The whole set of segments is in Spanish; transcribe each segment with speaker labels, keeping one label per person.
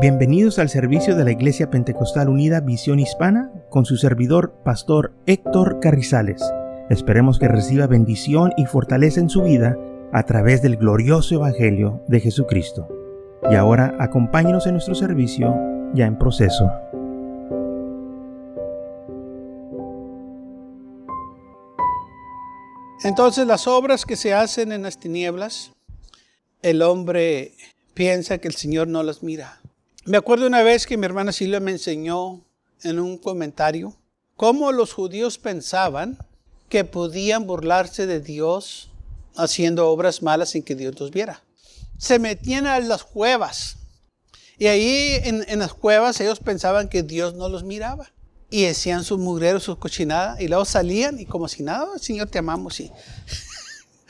Speaker 1: Bienvenidos al servicio de la Iglesia Pentecostal Unida Visión Hispana con su servidor, Pastor Héctor Carrizales. Esperemos que reciba bendición y fortaleza en su vida a través del glorioso Evangelio de Jesucristo. Y ahora acompáñenos en nuestro servicio ya en proceso.
Speaker 2: Entonces las obras que se hacen en las tinieblas, el hombre piensa que el Señor no las mira. Me acuerdo una vez que mi hermana Silvia me enseñó en un comentario cómo los judíos pensaban que podían burlarse de Dios haciendo obras malas sin que Dios los viera. Se metían a las cuevas y ahí en, las cuevas ellos pensaban que Dios no los miraba y decían sus mugreros, sus cochinadas y luego salían y como si nada, Señor te amamos y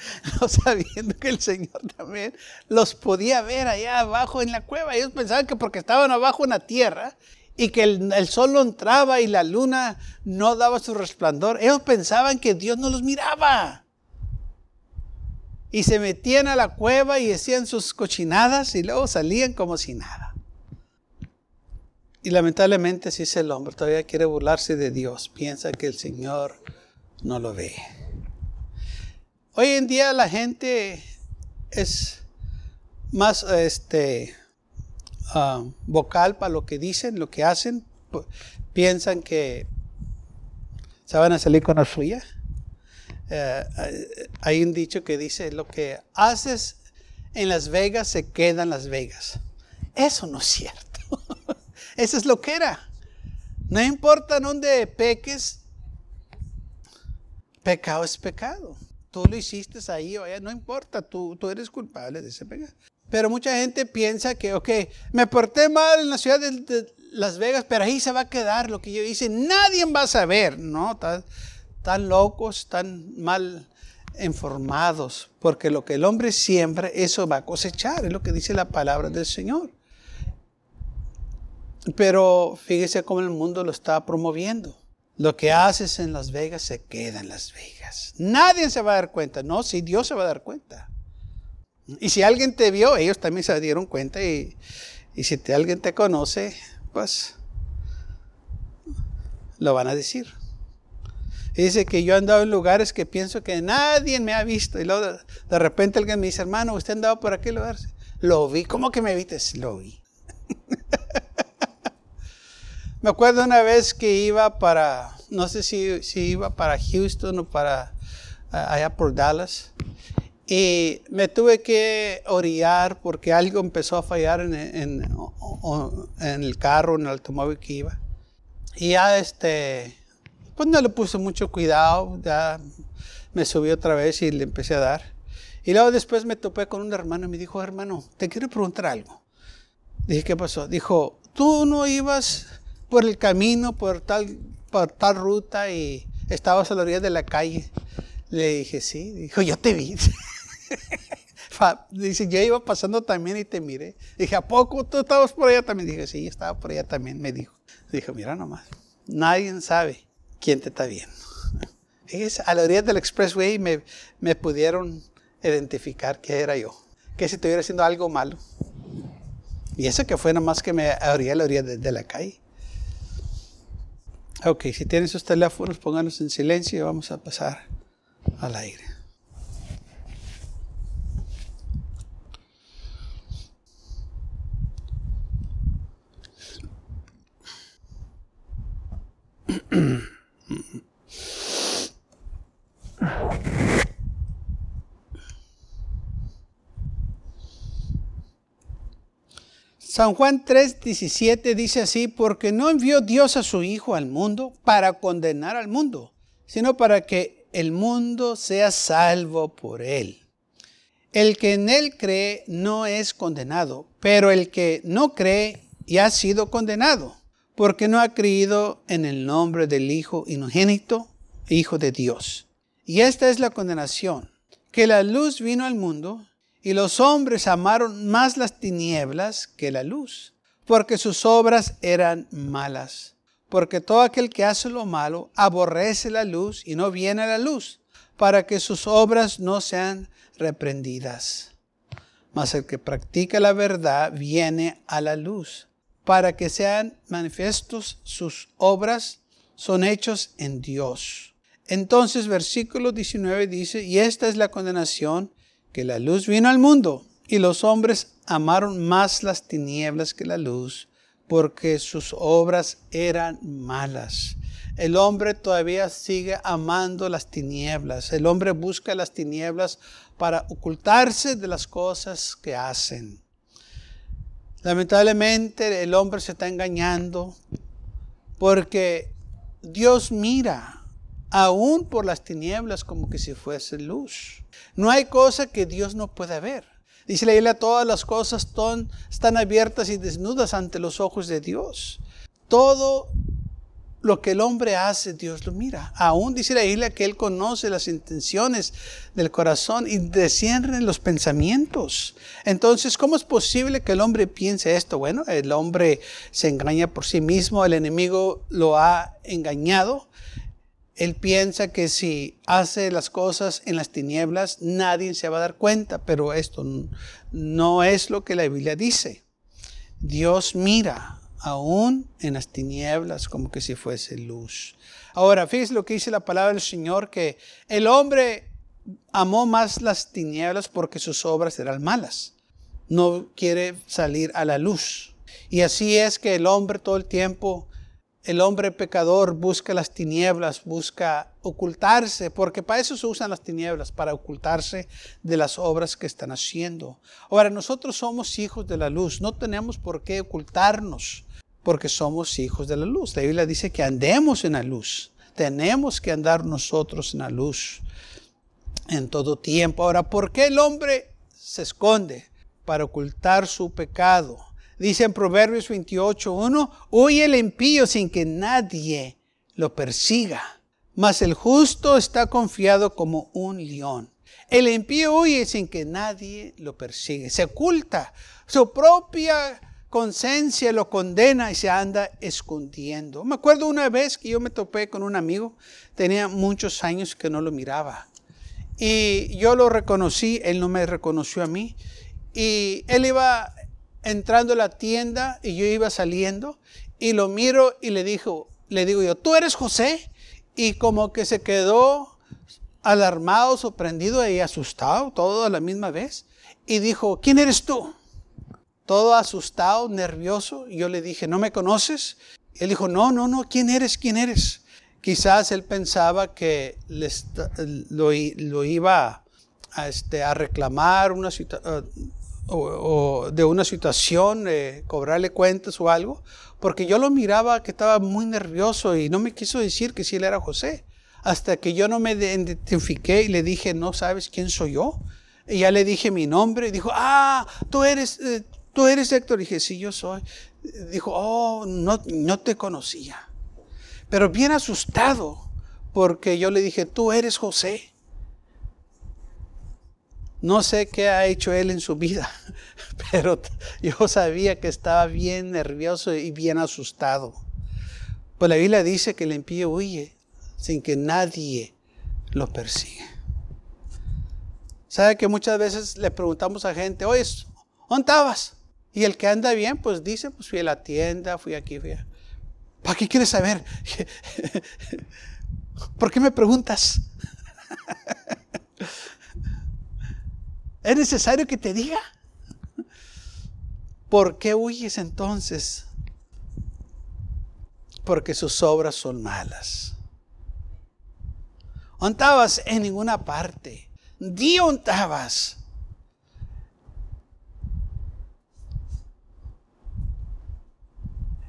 Speaker 2: no sabiendo que el Señor también los podía ver allá abajo en la cueva. Ellos pensaban que porque estaban abajo en la tierra y que el, sol no entraba y la luna no daba su resplandor, ellos pensaban que Dios no los miraba. Y se metían a la cueva y decían sus cochinadas y luego salían como si nada. Y lamentablemente así es el hombre, todavía quiere burlarse de Dios, piensa que el Señor no lo ve. Hoy en día la gente es más este, ah, vocal para lo que dicen, lo que hacen. Piensan que se van a salir con la suya. Eh, hay un dicho que dice, lo que haces en Las Vegas se queda en Las Vegas. Eso no es cierto. Eso es lo que era. No importa dónde peques, pecado es pecado tú lo hiciste ahí allá, no importa, tú, tú eres culpable de ese pecado. Pero mucha gente piensa que, ok, me porté mal en la ciudad de, Las Vegas, pero ahí se va a quedar lo que yo hice. Nadie va a saber, ¿no? Tan, tan locos, tan mal informados, porque lo que el hombre siembra, eso va a cosechar, es lo que dice la palabra del Señor. Pero fíjese cómo el mundo lo está promoviendo. Lo que haces en Las Vegas se queda en Las Vegas. Nadie se va a dar cuenta. No, si Dios se va a dar cuenta. Y si alguien te vio, ellos también se dieron cuenta. Y, si alguien te conoce, pues lo van a decir. Dice que yo he andado en lugares que pienso que nadie me ha visto. Y luego de, repente alguien me dice, hermano, ¿usted ha andado por aquel lugar? Lo vi. ¿Cómo que me viste? Lo vi. Me acuerdo una vez que iba para, no sé si, si iba para Houston o para allá por Dallas. Y me tuve que orillar porque algo empezó a fallar en, en, en, el carro, en el automóvil que iba. Y ya este, pues no le puse mucho cuidado, ya me subí otra vez y le empecé a dar. Y luego después me topé con un hermano y me dijo, hermano, te quiero preguntar algo. Dije, ¿qué pasó? Dijo, tú no ibas por el camino, por tal, por tal ruta y estabas a la orilla de la calle. Le dije, sí. Dijo, yo te vi. Dice, yo iba pasando también y te miré. Dije, ¿a poco tú estabas por allá también? Dije, sí, estaba por allá también, me dijo. Dijo, mira nomás, nadie sabe quién te está viendo. Es, a la orilla del expressway me, me pudieron identificar que era yo. Que si estuviera haciendo algo malo. Y eso que fue nomás que me abría a la orilla de la calle. Ok, si tienen sus teléfonos, pónganlos en silencio y vamos a pasar al aire. San Juan 3:17 dice así, porque no envió Dios a su Hijo al mundo para condenar al mundo, sino para que el mundo sea salvo por él. El que en él cree no es condenado, pero el que no cree ya ha sido condenado, porque no ha creído en el nombre del Hijo inogénito, Hijo de Dios. Y esta es la condenación, que la luz vino al mundo y los hombres amaron más las tinieblas que la luz, porque sus obras eran malas. Porque todo aquel que hace lo malo aborrece la luz y no viene a la luz, para que sus obras no sean reprendidas. Mas el que practica la verdad viene a la luz, para que sean manifiestos sus obras, son hechos en Dios. Entonces versículo 19 dice, y esta es la condenación, que la luz vino al mundo, y los hombres amaron más las tinieblas que la luz, porque sus obras eran malas. El hombre todavía sigue amando las tinieblas. El hombre busca las tinieblas para ocultarse de las cosas que hacen. Lamentablemente el hombre se está engañando porque Dios mira aún por las tinieblas como que si fuese luz. No hay cosa que Dios no pueda ver. Dice la Biblia, todas las cosas están abiertas y desnudas ante los ojos de Dios. Todo lo que el hombre hace, Dios lo mira. Aún dice la Biblia que Él conoce las intenciones del corazón y desciende los pensamientos. Entonces, ¿cómo es posible que el hombre piense esto? Bueno, el hombre se engaña por sí mismo, el enemigo lo ha engañado. Él piensa que si hace las cosas en las tinieblas, nadie se va a dar cuenta, pero esto no es lo que la Biblia dice. Dios mira aún en las tinieblas, como que si fuese luz. Ahora, fíjese lo que dice la palabra del Señor, que el hombre amó más las tinieblas porque sus obras eran malas. No quiere salir a la luz. Y así es que el hombre todo el tiempo, el hombre pecador busca las tinieblas, busca ocultarse, porque para eso se usan las tinieblas, para ocultarse de las obras que están haciendo. Ahora, nosotros somos hijos de la luz, no tenemos por qué ocultarnos porque somos hijos de la luz. La Biblia dice que andemos en la luz. Tenemos que andar nosotros en la luz en todo tiempo. Ahora, ¿por qué el hombre se esconde? Para ocultar su pecado. Dice en Proverbios 28.1, huye el impío sin que nadie lo persiga, mas el justo está confiado como un león. El impío huye sin que nadie lo persigue. Se oculta su propia conciencia lo condena y se anda escondiendo. Me acuerdo una vez que yo me topé con un amigo, tenía muchos años que no lo miraba. Y yo lo reconocí, él no me reconoció a mí. Y él iba entrando a la tienda y yo iba saliendo y lo miro y le dijo, le digo yo, ¿tú eres José? Y como que se quedó alarmado, sorprendido y asustado, todo a la misma vez. Y dijo, ¿quién eres tú? todo asustado, nervioso. Y yo le dije, ¿no me conoces? él dijo, no, no, no, ¿quién eres? ¿Quién eres? Quizás él pensaba que lo, iba a, este, a reclamar una o, de una situación, eh, cobrarle cuentas o algo, porque yo lo miraba que estaba muy nervioso y no me quiso decir que si él era José. Hasta que yo no me identifiqué y le dije, no sabes quién soy yo. Y ya le dije mi nombre y dijo, ah, tú eres, eh, ¿Tú eres Héctor? dije, sí, yo soy. Dijo, oh, no, no te conocía. Pero bien asustado, porque yo le dije, tú eres José. No sé qué ha hecho él en su vida, pero yo sabía que estaba bien nervioso y bien asustado. Pues la Biblia dice que el impío huye sin que nadie lo persiga. ¿Sabe que muchas veces le preguntamos a gente, oye, ¿dónde estabas? Y el que anda bien, pues dice, pues fui a la tienda, fui aquí, fui a... ¿Para qué quieres saber? ¿Por qué me preguntas? ¿Es necesario que te diga? ¿Por qué huyes entonces? Porque sus obras son malas. ¿Ontabas? En ninguna parte. Di ontabas.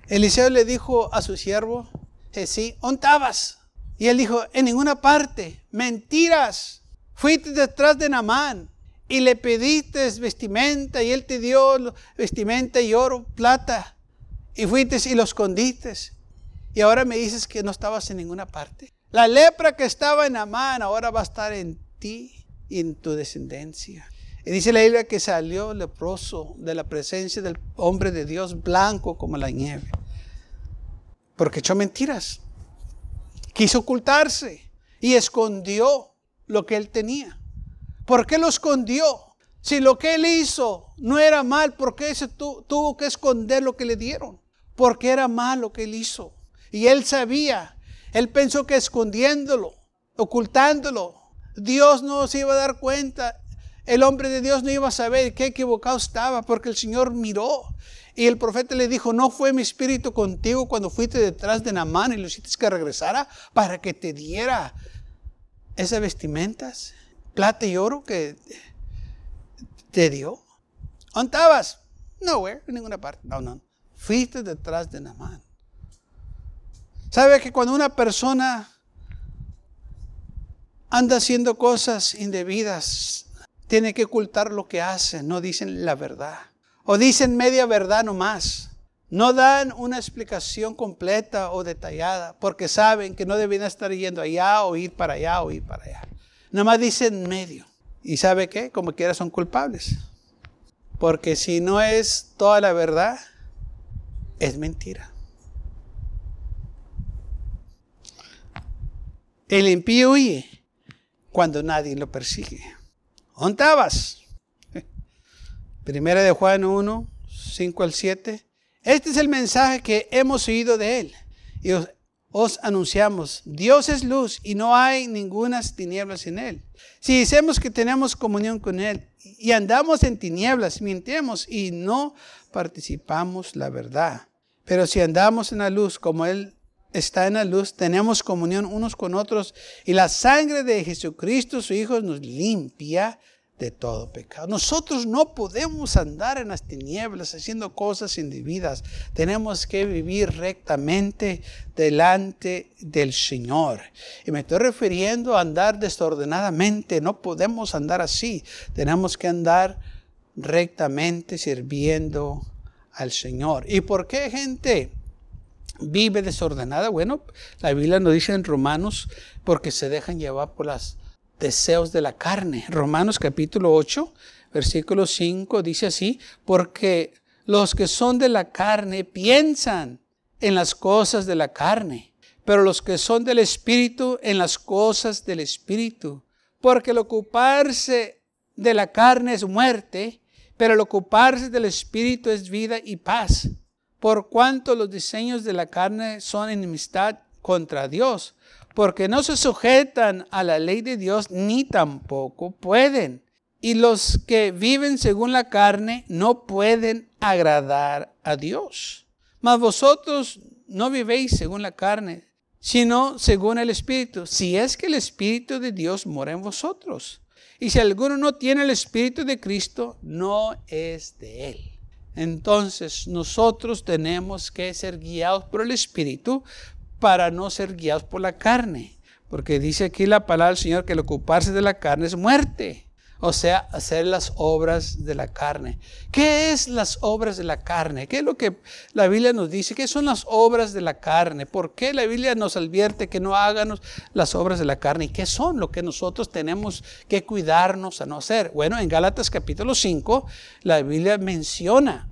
Speaker 2: Eliseo le dijo a su siervo, sí, ¿ontabas? Y él dijo, en ninguna parte, mentiras. Fuiste detrás de Namán y le pediste vestimenta y él te dio vestimenta y oro, plata. Y fuiste y lo escondiste. Y ahora me dices que no estabas en ninguna parte. La lepra que estaba en Amán ahora va a estar en ti y en tu descendencia. Y dice la Biblia que salió leproso de la presencia del hombre de Dios blanco como la nieve. Porque echó mentiras. Quiso ocultarse y escondió lo que él tenía. ¿Por qué lo escondió? Si lo que él hizo no era mal, ¿por qué se tuvo que esconder lo que le dieron? porque era malo lo que él hizo. Y él sabía, él pensó que escondiéndolo, ocultándolo, Dios no se iba a dar cuenta. El hombre de Dios no iba a saber qué equivocado estaba porque el Señor miró. Y el profeta le dijo, no fue mi espíritu contigo cuando fuiste detrás de Namán y lo hiciste que regresara para que te diera esas vestimentas, plata y oro que te dio. ¿Dónde estabas? Nowhere, en ninguna parte. No, no. Fuiste detrás de Namán. ¿Sabe que cuando una persona anda haciendo cosas indebidas, tiene que ocultar lo que hace, no dicen la verdad. O dicen media verdad nomás. No dan una explicación completa o detallada porque saben que no deben estar yendo allá o ir para allá o ir para allá. Nomás dicen medio. ¿Y sabe qué? Como quiera son culpables. Porque si no es toda la verdad, es mentira. El impío huye cuando nadie lo persigue. ¿Dónde estabas? Primera de Juan 1, 5 al 7. Este es el mensaje que hemos oído de él. Y os, os, anunciamos, Dios es luz y no hay ninguna tinieblas en él. Si decimos que tenemos comunión con él y andamos en tinieblas, mientemos y no participamos la verdad. Pero si andamos en la luz como él está en la luz, tenemos comunión unos con otros y la sangre de Jesucristo, su Hijo, nos limpia de todo pecado. Nosotros no podemos andar en las tinieblas haciendo cosas indebidas. Tenemos que vivir rectamente delante del Señor. Y me estoy refiriendo a andar desordenadamente. No podemos andar así. Tenemos que andar rectamente sirviendo al Señor. ¿Y por qué gente? vive desordenada. Bueno, la Biblia nos dice en Romanos, porque se dejan llevar por los deseos de la carne. Romanos capítulo 8, versículo 5 dice así, porque los que son de la carne piensan en las cosas de la carne, pero los que son del Espíritu en las cosas del Espíritu. Porque el ocuparse de la carne es muerte, pero el ocuparse del Espíritu es vida y paz por cuanto los diseños de la carne son enemistad contra Dios, porque no se sujetan a la ley de Dios ni tampoco pueden. Y los que viven según la carne no pueden agradar a Dios. Mas vosotros no vivéis según la carne, sino según el Espíritu, si es que el Espíritu de Dios mora en vosotros. Y si alguno no tiene el Espíritu de Cristo, no es de él. Entonces nosotros tenemos que ser guiados por el Espíritu para no ser guiados por la carne. Porque dice aquí la palabra del Señor que el ocuparse de la carne es muerte. O sea, hacer las obras de la carne. ¿Qué es las obras de la carne? ¿Qué es lo que la Biblia nos dice? ¿Qué son las obras de la carne? ¿Por qué la Biblia nos advierte que no háganos las obras de la carne? ¿Y qué son lo que nosotros tenemos que cuidarnos a no hacer? Bueno, en Gálatas capítulo 5, la Biblia menciona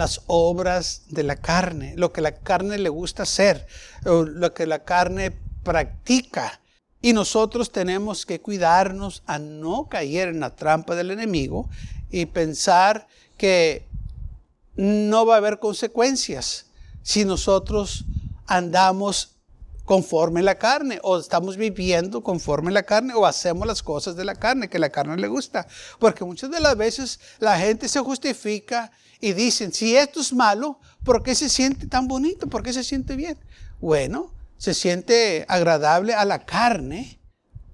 Speaker 2: las obras de la carne, lo que la carne le gusta hacer, lo que la carne practica. Y nosotros tenemos que cuidarnos a no caer en la trampa del enemigo y pensar que no va a haber consecuencias si nosotros andamos conforme la carne o estamos viviendo conforme la carne o hacemos las cosas de la carne que la carne le gusta. Porque muchas de las veces la gente se justifica y dicen, si esto es malo, ¿por qué se siente tan bonito? ¿Por qué se siente bien? Bueno, se siente agradable a la carne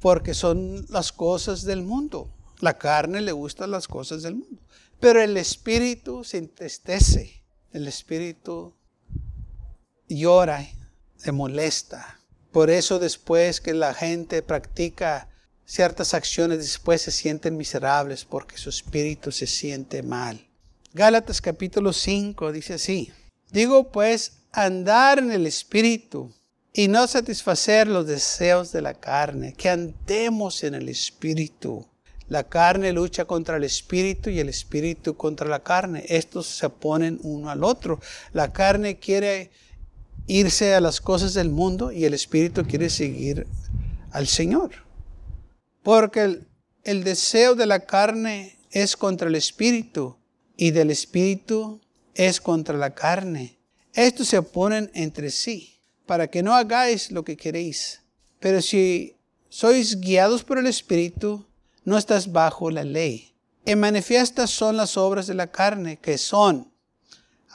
Speaker 2: porque son las cosas del mundo. La carne le gustan las cosas del mundo. Pero el espíritu se entristece. El espíritu llora, se molesta. Por eso después que la gente practica ciertas acciones, después se sienten miserables porque su espíritu se siente mal. Gálatas capítulo 5 dice así. Digo pues, andar en el espíritu y no satisfacer los deseos de la carne, que andemos en el espíritu. La carne lucha contra el espíritu y el espíritu contra la carne. Estos se oponen uno al otro. La carne quiere irse a las cosas del mundo y el espíritu quiere seguir al Señor. Porque el, el deseo de la carne es contra el espíritu y del espíritu es contra la carne Estos se oponen entre sí, para que no hagáis lo que queréis. Pero si sois guiados por el Espíritu, no estás bajo la ley. Y manifiestas son las obras de la carne, que son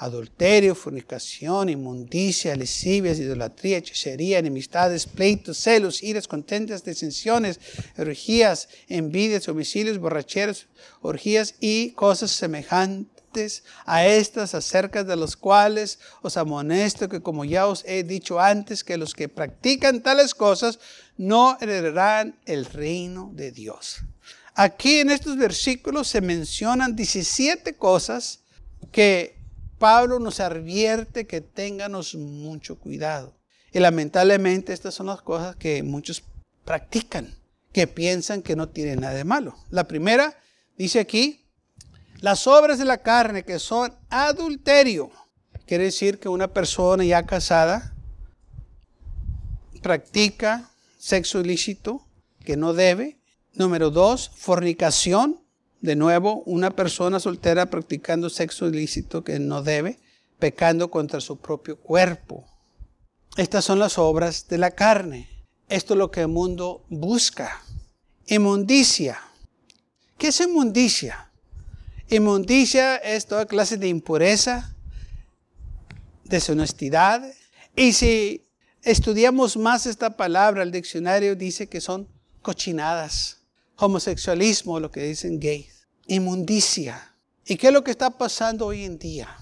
Speaker 2: adulterio, fornicación, inmundicia, lascivias, idolatría, hechicería, enemistades, pleitos, celos, iras, contentas, disensiones, orgías, envidias, homicidios, borracheras, orgías y cosas semejantes a estas, acerca de los cuales os amonesto que como ya os he dicho antes, que los que practican tales cosas no heredarán el reino de Dios. Aquí en estos versículos se mencionan 17 cosas que Pablo nos advierte que tengamos mucho cuidado. Y lamentablemente estas son las cosas que muchos practican, que piensan que no tienen nada de malo. La primera dice aquí, las obras de la carne que son adulterio. Quiere decir que una persona ya casada practica sexo ilícito que no debe. Número dos, fornicación de nuevo, una persona soltera practicando sexo ilícito que no debe, pecando contra su propio cuerpo. Estas son las obras de la carne. Esto es lo que el mundo busca. Inmundicia. ¿Qué es inmundicia? Inmundicia es toda clase de impureza, deshonestidad. Y si estudiamos más esta palabra, el diccionario dice que son cochinadas homosexualismo, lo que dicen gays, inmundicia. ¿Y qué es lo que está pasando hoy en día?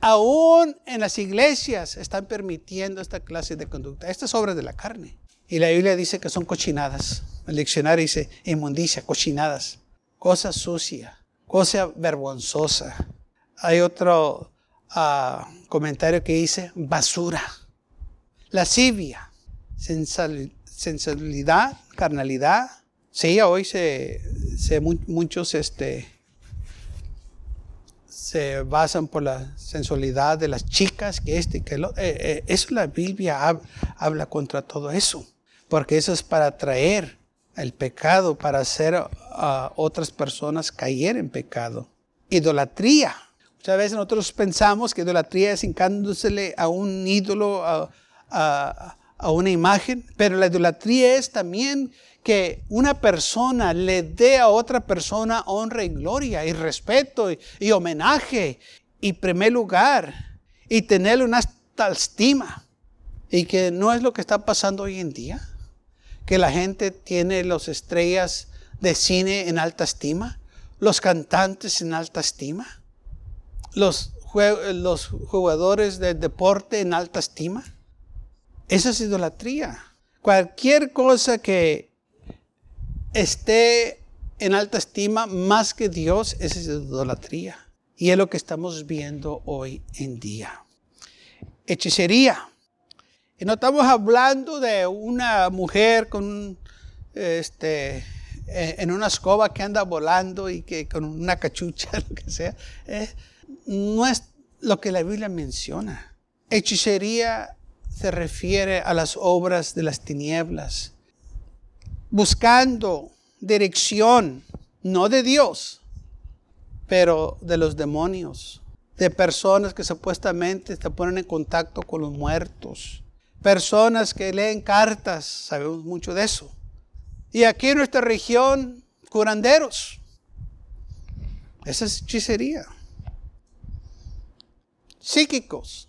Speaker 2: Aún en las iglesias están permitiendo esta clase de conducta. Estas obras de la carne. Y la Biblia dice que son cochinadas. El diccionario dice inmundicia, cochinadas. Cosa sucia, cosa vergonzosa. Hay otro ah, comentario que dice basura, lascivia, sensualidad, carnalidad, Sí, hoy se, muchos este, se basan por la sensualidad de las chicas, que este, que lo, eh, eh, eso la Biblia habla contra todo eso, porque eso es para traer el pecado, para hacer a otras personas caer en pecado. Idolatría. Muchas veces nosotros pensamos que idolatría es hincándosele a un ídolo, a una imagen, pero la idolatría es también que una persona le dé a otra persona honra y gloria y respeto y, homenaje y primer lugar y tenerle una alta estima. Y que no es lo que está pasando hoy en día. Que la gente tiene las estrellas de cine en alta estima, los cantantes en alta estima, los, los jugadores de deporte en alta estima. Esa es idolatría. Cualquier cosa que esté en alta estima más que Dios, es idolatría. Y es lo que estamos viendo hoy en día. Hechicería. Y no estamos hablando de una mujer con este en una escoba que anda volando y que con una cachucha, lo que sea. no es lo que la Biblia menciona. Hechicería se refiere a las obras de las tinieblas buscando dirección, no de Dios, pero de los demonios, de personas que supuestamente se ponen en contacto con los muertos, personas que leen cartas, sabemos mucho de eso. Y aquí en nuestra región, curanderos. Esa es hechicería. Psíquicos,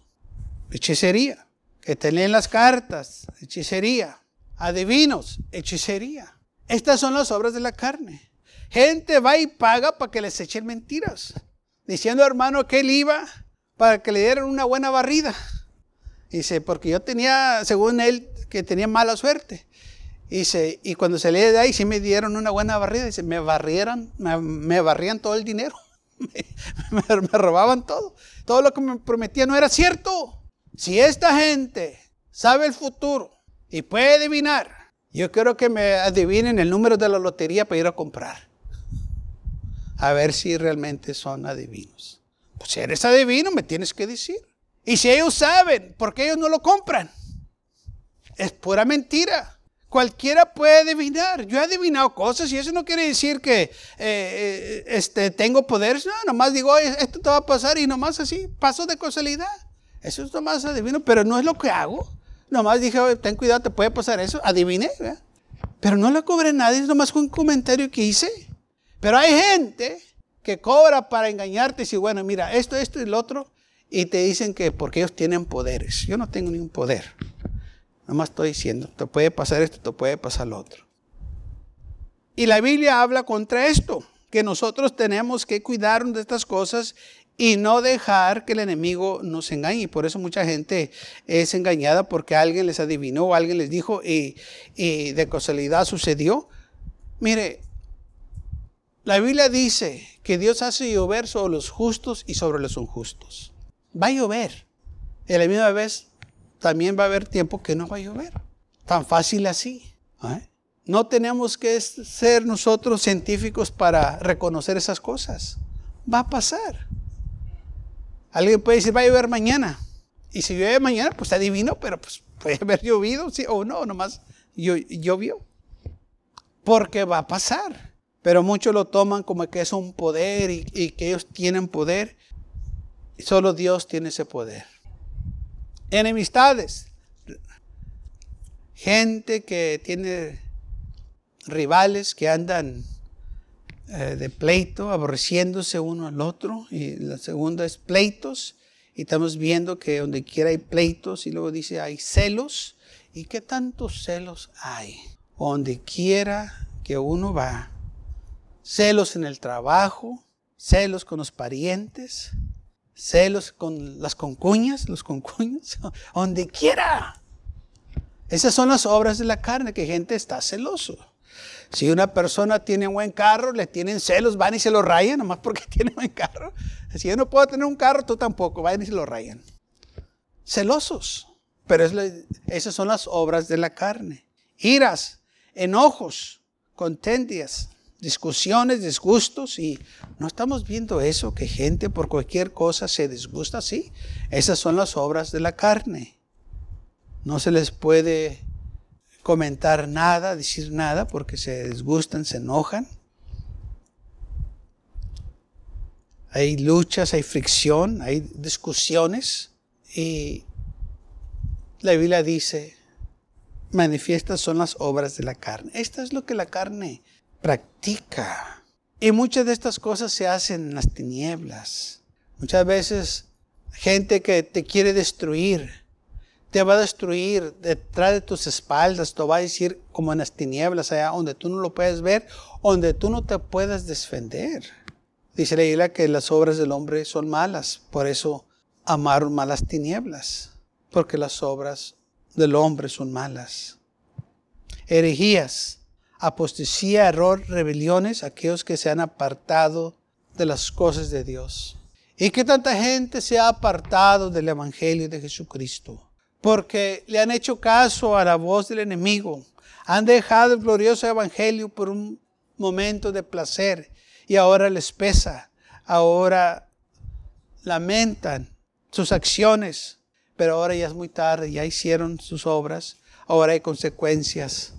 Speaker 2: hechicería. Que te leen las cartas, hechicería adivinos, hechicería. Estas son las obras de la carne. Gente va y paga para que les echen mentiras, diciendo hermano que él iba para que le dieran una buena barrida. Dice, porque yo tenía, según él, que tenía mala suerte. Dice, y cuando se le de ahí, sí me dieron una buena barrida. Dice, me barrieron, me, barrían todo el dinero. me robaban todo. Todo lo que me prometía no era cierto. Si esta gente sabe el futuro, y puede adivinar. Yo quiero que me adivinen el número de la lotería para ir a comprar. A ver si realmente son adivinos. Pues si eres adivino, me tienes que decir. Y si ellos saben, ¿por qué ellos no lo compran? Es pura mentira. Cualquiera puede adivinar. Yo he adivinado cosas y eso no quiere decir que eh, eh, este, tengo poderes. No, nomás digo, esto te va a pasar y nomás así, paso de casualidad. Eso es nomás adivino, pero no es lo que hago. Nomás dije, ten cuidado, te puede pasar eso. Adiviné, Pero no le cobré nadie, es nomás un comentario que hice. Pero hay gente que cobra para engañarte y dice, bueno, mira, esto, esto y lo otro. Y te dicen que porque ellos tienen poderes. Yo no tengo ningún poder. Nomás estoy diciendo, te puede pasar esto, te puede pasar lo otro. Y la Biblia habla contra esto, que nosotros tenemos que cuidarnos de estas cosas y no dejar que el enemigo nos engañe. Y por eso mucha gente es engañada porque alguien les adivinó o alguien les dijo y, y de casualidad sucedió. Mire, la Biblia dice que Dios hace llover sobre los justos y sobre los injustos. Va a llover. Y a la misma vez también va a haber tiempo que no va a llover. Tan fácil así. ¿eh? No tenemos que ser nosotros científicos para reconocer esas cosas. Va a pasar. Alguien puede decir, va a llover mañana. Y si llueve mañana, pues adivino, pero pues puede haber llovido, sí o no, nomás llovió. Porque va a pasar. Pero muchos lo toman como que es un poder y, y que ellos tienen poder. Solo Dios tiene ese poder. Enemistades. Gente que tiene rivales que andan eh, de pleito, aborreciéndose uno al otro. Y la segunda es pleitos. Y estamos viendo que donde quiera hay pleitos. Y luego dice hay celos. ¿Y qué tantos celos hay? Donde quiera que uno va. Celos en el trabajo. Celos con los parientes. Celos con las concuñas, los concuños. Donde quiera. Esas son las obras de la carne, que gente está celoso. Si una persona tiene un buen carro, le tienen celos, van y se lo rayan, nomás porque tiene buen carro. Si yo no puedo tener un carro, tú tampoco, van y se lo rayan. Celosos. Pero esas son las obras de la carne. Iras, enojos, contendias, discusiones, disgustos. Y no estamos viendo eso, que gente por cualquier cosa se disgusta así. Esas son las obras de la carne. No se les puede comentar nada, decir nada, porque se disgustan, se enojan. Hay luchas, hay fricción, hay discusiones. Y la Biblia dice, manifiestas son las obras de la carne. Esto es lo que la carne practica. Y muchas de estas cosas se hacen en las tinieblas. Muchas veces gente que te quiere destruir, te va a destruir detrás de tus espaldas, te va a decir como en las tinieblas, allá donde tú no lo puedes ver, donde tú no te puedes defender. Dice la Biblia que las obras del hombre son malas, por eso amaron malas tinieblas, porque las obras del hombre son malas. Herejías, apostasía, error, rebeliones, aquellos que se han apartado de las cosas de Dios. ¿Y que tanta gente se ha apartado del Evangelio de Jesucristo? Porque le han hecho caso a la voz del enemigo. Han dejado el glorioso evangelio por un momento de placer y ahora les pesa, ahora lamentan sus acciones, pero ahora ya es muy tarde, ya hicieron sus obras, ahora hay consecuencias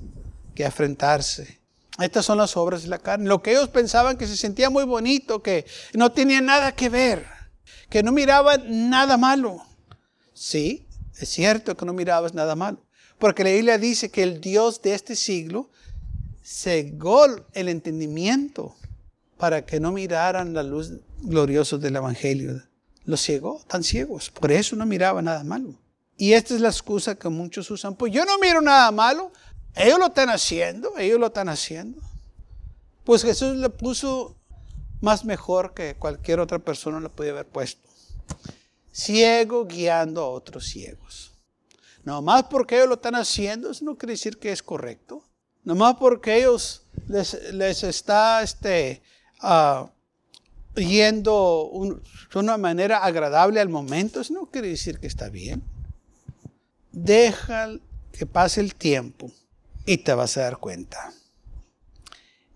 Speaker 2: que afrontarse. Estas son las obras de la carne. Lo que ellos pensaban que se sentía muy bonito, que no tenía nada que ver, que no miraban nada malo. Sí, es cierto que no mirabas nada malo. Porque la Biblia dice que el Dios de este siglo cegó el entendimiento para que no miraran la luz gloriosa del Evangelio. Los ciegó, tan ciegos. Por eso no miraba nada malo. Y esta es la excusa que muchos usan. Pues yo no miro nada malo. Ellos lo están haciendo, ellos lo están haciendo. Pues Jesús le puso más mejor que cualquier otra persona le podía haber puesto ciego guiando a otros ciegos. No más porque ellos lo están haciendo, eso no quiere decir que es correcto. No más porque ellos les, está este, uh, yendo de una manera agradable al momento, eso no quiere decir que está bien. Deja que pase el tiempo y te vas a dar cuenta.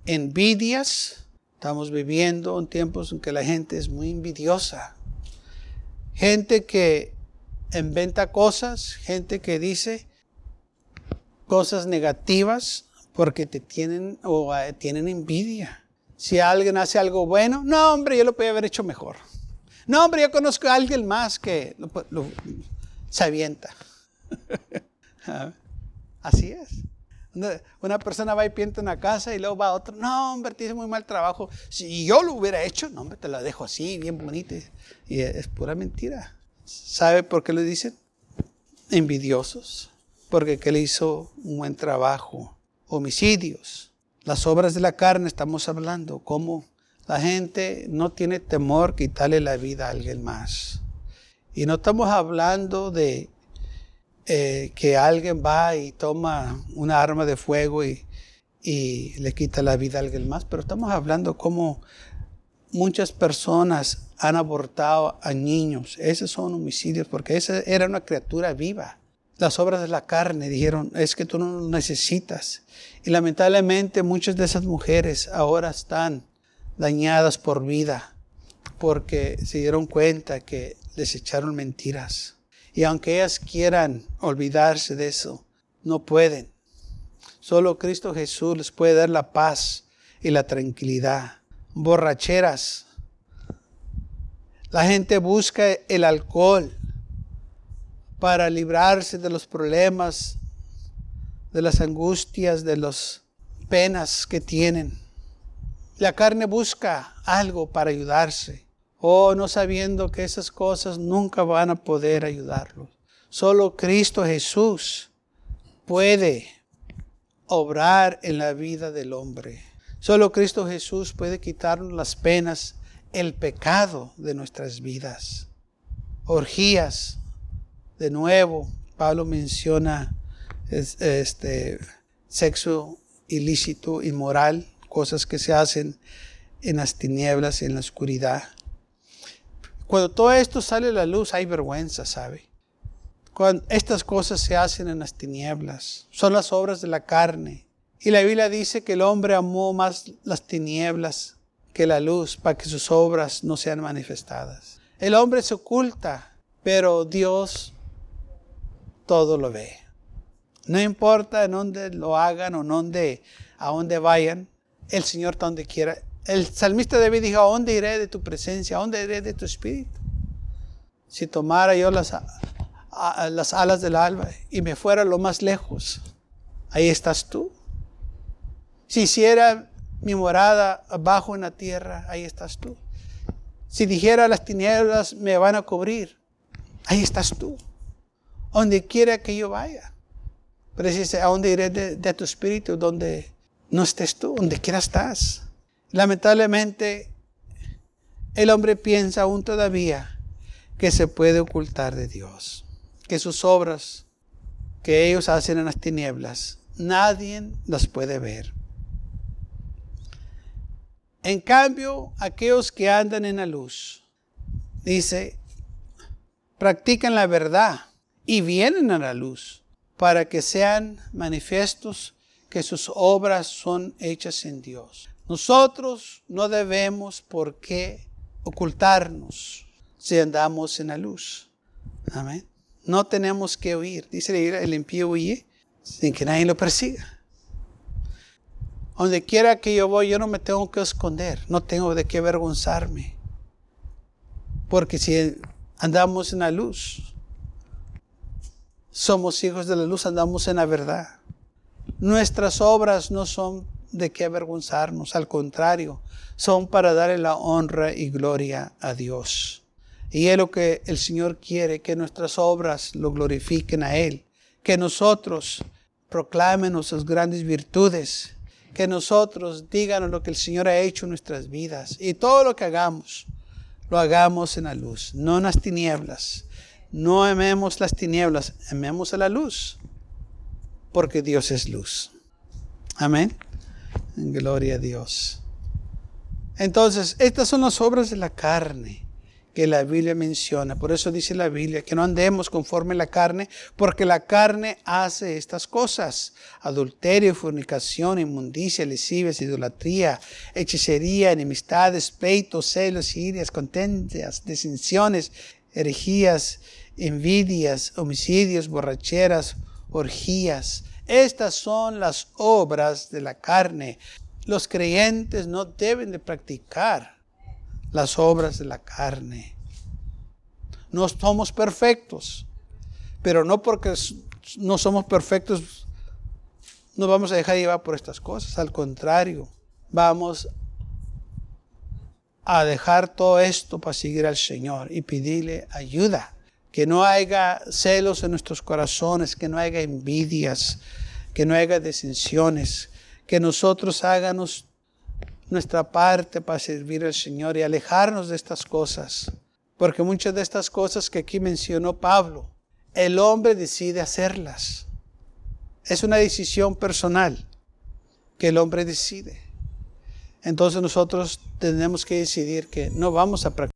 Speaker 2: Envidias, estamos viviendo en tiempos en que la gente es muy envidiosa gente que inventa cosas, gente que dice cosas negativas porque te tienen o eh, tienen envidia. Si alguien hace algo bueno, no hombre, yo lo podía haber hecho mejor. No, hombre, yo conozco a alguien más que se avienta. Así es. Una persona va y pinta una casa y luego va a otro. No, hombre, tienes muy mal trabajo. Si yo lo hubiera hecho, no, hombre, te la dejo así, bien bonita. Y es pura mentira. ¿Sabe por qué lo dicen? Envidiosos. Porque que le hizo un buen trabajo. Homicidios. Las obras de la carne estamos hablando. Cómo la gente no tiene temor quitarle la vida a alguien más. Y no estamos hablando de eh, que alguien va y toma una arma de fuego y, le quita la vida a alguien más, pero estamos hablando como muchas personas han abortado a niños. Esos son homicidios porque esa era una criatura viva. Las obras de la carne dijeron, es que tú no lo necesitas. Y lamentablemente muchas de esas mujeres ahora están dañadas por vida porque se dieron cuenta que les echaron mentiras. Y aunque ellas quieran olvidarse de eso, no pueden. Solo Cristo Jesús les puede dar la paz y la tranquilidad. Borracheras. La gente busca el alcohol para librarse de los problemas, de las angustias, de las penas que tienen. La carne busca algo para ayudarse o no sabiendo que esas cosas nunca van a poder ayudarlos. Solo Cristo Jesús puede obrar en la vida del hombre. Solo Cristo Jesús puede quitarnos las penas, el pecado de nuestras vidas. Orgías, de nuevo, Pablo menciona este sexo ilícito, inmoral, cosas que se hacen en las tinieblas, en la oscuridad. Cuando todo esto sale a la luz, hay vergüenza, ¿sabe? Cuando estas cosas se hacen en las tinieblas, son las obras de la carne. Y la Biblia dice que el hombre amó más las tinieblas que la luz para que sus obras no sean manifestadas. El hombre se oculta, pero Dios todo lo ve. No importa en dónde lo hagan o dónde, a dónde vayan, el Señor donde quiera el salmista David dijo, ¿a dónde iré de tu presencia? ¿A dónde iré de tu espíritu? Si tomara yo las, las alas del alba y me fuera lo más lejos, ahí estás tú. Si hiciera mi morada abajo en la tierra, ahí estás tú. Si dijera las tinieblas me van a cubrir, ahí estás tú. Donde quiera que yo vaya. Pero dice, ¿a dónde iré de, de tu espíritu? Donde no estés tú, donde quiera estás. Lamentablemente, el hombre piensa aún todavía que se puede ocultar de Dios, que sus obras que ellos hacen en las tinieblas, nadie las puede ver. En cambio, aquellos que andan en la luz, dice, practican la verdad y vienen a la luz para que sean manifiestos que sus obras son hechas en Dios. Nosotros no debemos por qué ocultarnos si andamos en la luz. Amén. No tenemos que huir. Dice el impío huye sin que nadie lo persiga. Donde quiera que yo voy, yo no me tengo que esconder, no tengo de qué avergonzarme. Porque si andamos en la luz, somos hijos de la luz, andamos en la verdad. Nuestras obras no son de qué avergonzarnos, al contrario, son para darle la honra y gloria a Dios. Y es lo que el Señor quiere, que nuestras obras lo glorifiquen a Él, que nosotros proclamen nuestras grandes virtudes, que nosotros digan lo que el Señor ha hecho en nuestras vidas y todo lo que hagamos, lo hagamos en la luz, no en las tinieblas. No amemos las tinieblas, amemos a la luz, porque Dios es luz. Amén. Gloria a Dios. Entonces, estas son las obras de la carne que la Biblia menciona. Por eso dice la Biblia que no andemos conforme a la carne, porque la carne hace estas cosas. Adulterio, fornicación, inmundicia, lascivias, idolatría, hechicería, enemistades, pleitos, celos, irias, contentas, disensiones, herejías, envidias, homicidios, borracheras, orgías estas son las obras de la carne. Los creyentes no deben de practicar las obras de la carne. No somos perfectos, pero no porque no somos perfectos nos vamos a dejar llevar por estas cosas. Al contrario, vamos a dejar todo esto para seguir al Señor y pedirle ayuda. Que no haya celos en nuestros corazones, que no haya envidias, que no haya disensiones, que nosotros hagamos nuestra parte para servir al Señor y alejarnos de estas cosas. Porque muchas de estas cosas que aquí mencionó Pablo, el hombre decide hacerlas. Es una decisión personal que el hombre decide. Entonces nosotros tenemos que decidir que no vamos a practicar.